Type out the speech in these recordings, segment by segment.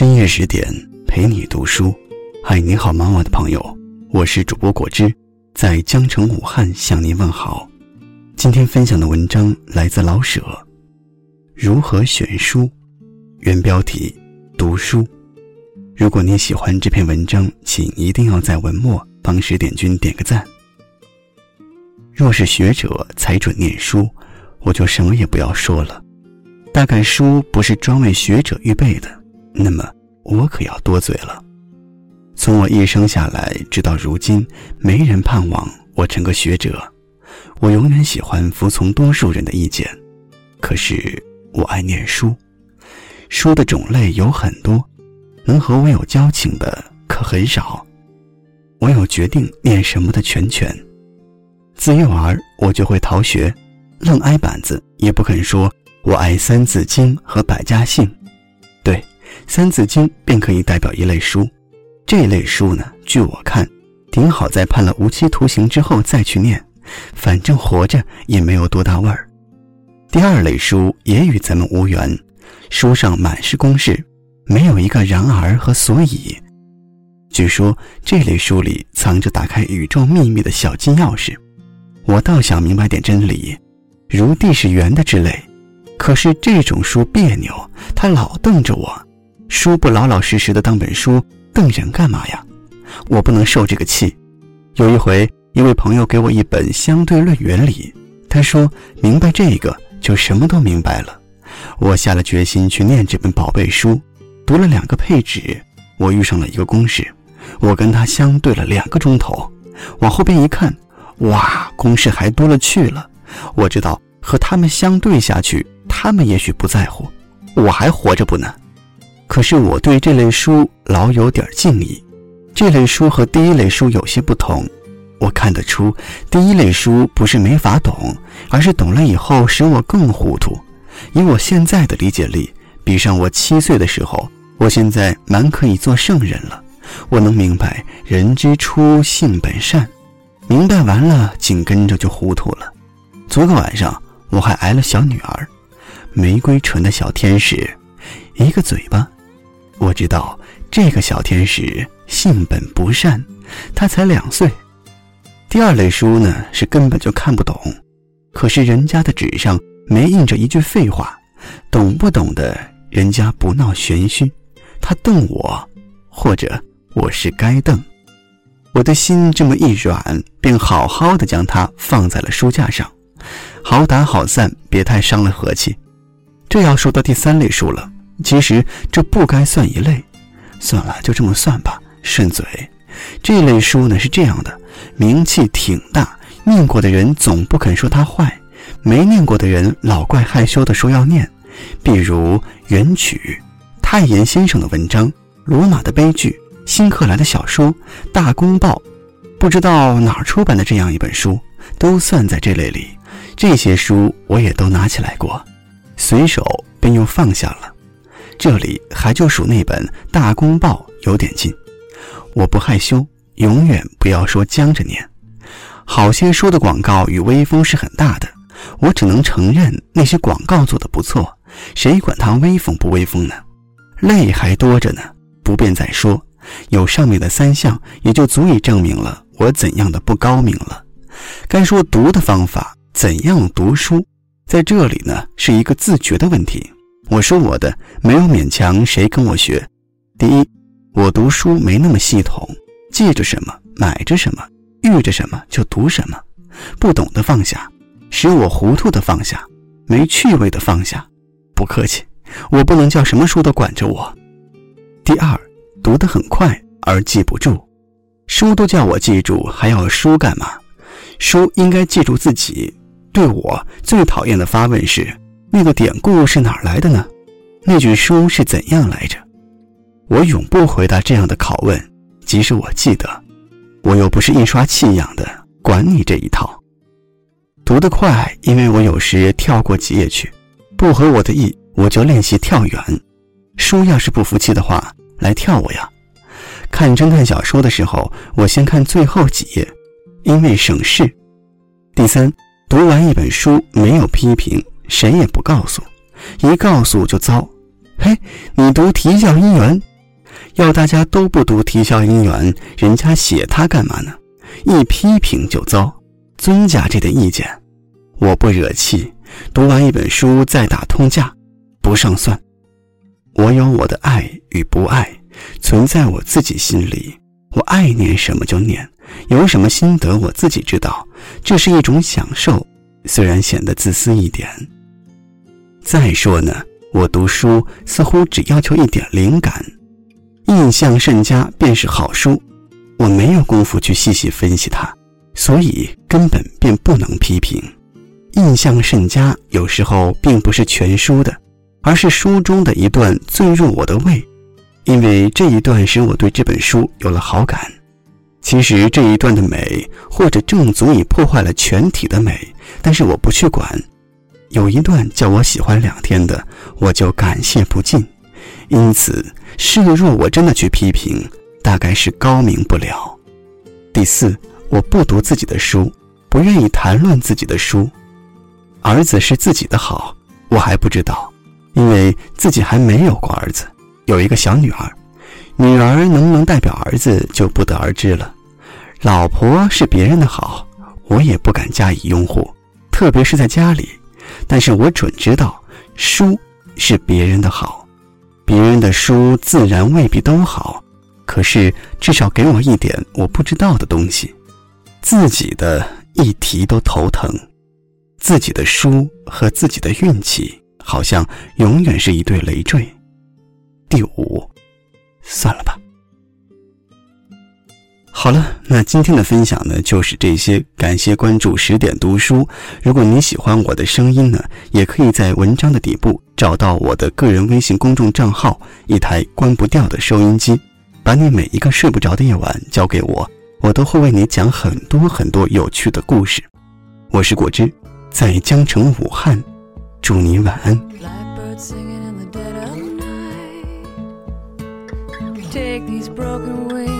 深夜十点陪你读书，嗨，你好吗，我的朋友？我是主播果汁，在江城武汉向您问好。今天分享的文章来自老舍，《如何选书》，原标题：读书。如果你喜欢这篇文章，请一定要在文末帮十点君点个赞。若是学者才准念书，我就什么也不要说了。大概书不是专为学者预备的，那么我可要多嘴了。从我一生下来直到如今，没人盼望我成个学者。我永远喜欢服从多数人的意见，可是我爱念书。书的种类有很多，能和我有交情的可很少。我有决定念什么的全权。自幼儿我就会逃学，愣挨板子也不肯说。我爱《三字经》和《百家姓》，《三字经》便可以代表一类书。这类书呢，据我看，顶好在判了无期徒刑之后再去念，反正活着也没有多大味儿。第二类书也与咱们无缘，书上满是公式，没有一个然而和所以。据说这类书里藏着打开宇宙秘密的小金钥匙，我倒想明白点真理，如地是圆的之类。可是这种书别扭，它老瞪着我，书不老老实实的当本书，瞪人干嘛呀？我不能受这个气。有一回，一位朋友给我一本《相对论原理》，他说明白这个就什么都明白了。我下了决心去念这本宝贝书，读了两个配置，我遇上了一个公式，我跟他相对了两个钟头，往后边一看，哇，公式还多了去了。我知道和他们相对下去。他们也许不在乎，我还活着不呢。可是我对这类书老有点敬意。这类书和第一类书有些不同。我看得出，第一类书不是没法懂，而是懂了以后使我更糊涂。以我现在的理解力，比上我七岁的时候，我现在蛮可以做圣人了。我能明白“人之初，性本善”，明白完了，紧跟着就糊涂了。昨个晚上，我还挨了小女儿。玫瑰唇的小天使，一个嘴巴。我知道这个小天使性本不善，他才两岁。第二类书呢，是根本就看不懂。可是人家的纸上没印着一句废话，懂不懂的，人家不闹玄虚。他瞪我，或者我是该瞪。我的心这么一软，便好好的将它放在了书架上，好打好散，别太伤了和气。这要说到第三类书了，其实这不该算一类，算了，就这么算吧，顺嘴。这类书呢是这样的，名气挺大，念过的人总不肯说它坏，没念过的人老怪害羞的说要念。比如《元曲》，太炎先生的文章，《罗马的悲剧》，新克莱的小说，《大公报》，不知道哪儿出版的这样一本书，都算在这类里。这些书我也都拿起来过。随手便又放下了，这里还就数那本《大公报》有点劲。我不害羞，永远不要说僵着念。好些书的广告与威风是很大的，我只能承认那些广告做的不错。谁管它威风不威风呢？累还多着呢，不便再说。有上面的三项，也就足以证明了我怎样的不高明了。该说读的方法，怎样读书？在这里呢，是一个自觉的问题。我说我的，没有勉强谁跟我学。第一，我读书没那么系统，记着什么买着什么，遇着什么就读什么，不懂的放下，使我糊涂的放下，没趣味的放下。不客气，我不能叫什么书都管着我。第二，读得很快而记不住，书都叫我记住，还要书干嘛？书应该记住自己。对我最讨厌的发问是：那个典故是哪儿来的呢？那句书是怎样来着？我永不回答这样的拷问，即使我记得。我又不是印刷器养的，管你这一套。读得快，因为我有时跳过几页去，不合我的意，我就练习跳远。书要是不服气的话，来跳我呀。看侦探小说的时候，我先看最后几页，因为省事。第三。读完一本书没有批评，谁也不告诉，一告诉就糟。嘿，你读《啼笑姻缘》，要大家都不读啼笑姻缘，人家写他干嘛呢？一批评就糟，尊家这点意见，我不惹气。读完一本书再打通价，不上算。我有我的爱与不爱，存在我自己心里。我爱念什么就念，有什么心得我自己知道，这是一种享受，虽然显得自私一点。再说呢，我读书似乎只要求一点灵感，印象甚佳便是好书。我没有功夫去细细分析它，所以根本便不能批评。印象甚佳，有时候并不是全书的，而是书中的一段最入我的味，因为这一段使我对这本书有了好感。其实这一段的美，或者正足以破坏了全体的美，但是我不去管。有一段叫我喜欢两天的，我就感谢不尽。因此，示若我真的去批评，大概是高明不了。第四，我不读自己的书，不愿意谈论自己的书。儿子是自己的好，我还不知道，因为自己还没有过儿子，有一个小女儿，女儿能不能代表儿子就不得而知了。老婆是别人的好，我也不敢加以拥护，特别是在家里。但是我准知道，书是别人的好，别人的书自然未必都好，可是至少给我一点我不知道的东西，自己的一提都头疼。自己的书和自己的运气，好像永远是一对累赘。第五，算了吧。好了，那今天的分享呢，就是这些。感谢关注十点读书。如果你喜欢我的声音呢，也可以在文章的底部找到我的个人微信公众账号，一台关不掉的收音机。把你每一个睡不着的夜晚交给我，我都会为你讲很多很多有趣的故事。我是果汁。在江城武汉，祝你晚安。Take these broken wings.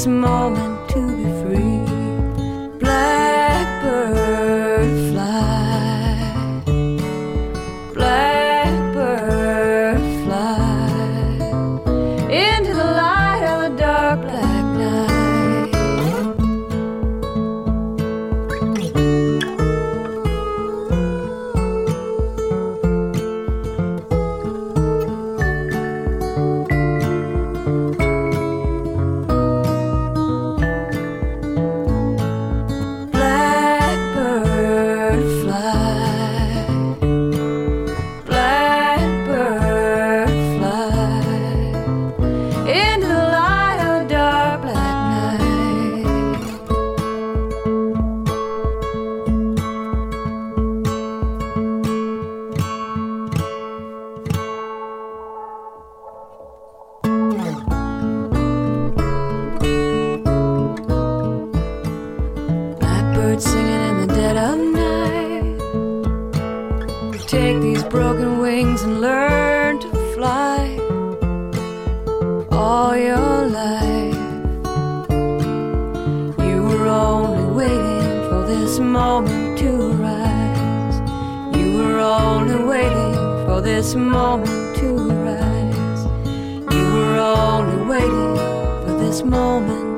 small moment to rise. You were only waiting for this moment to rise. You were only waiting for this moment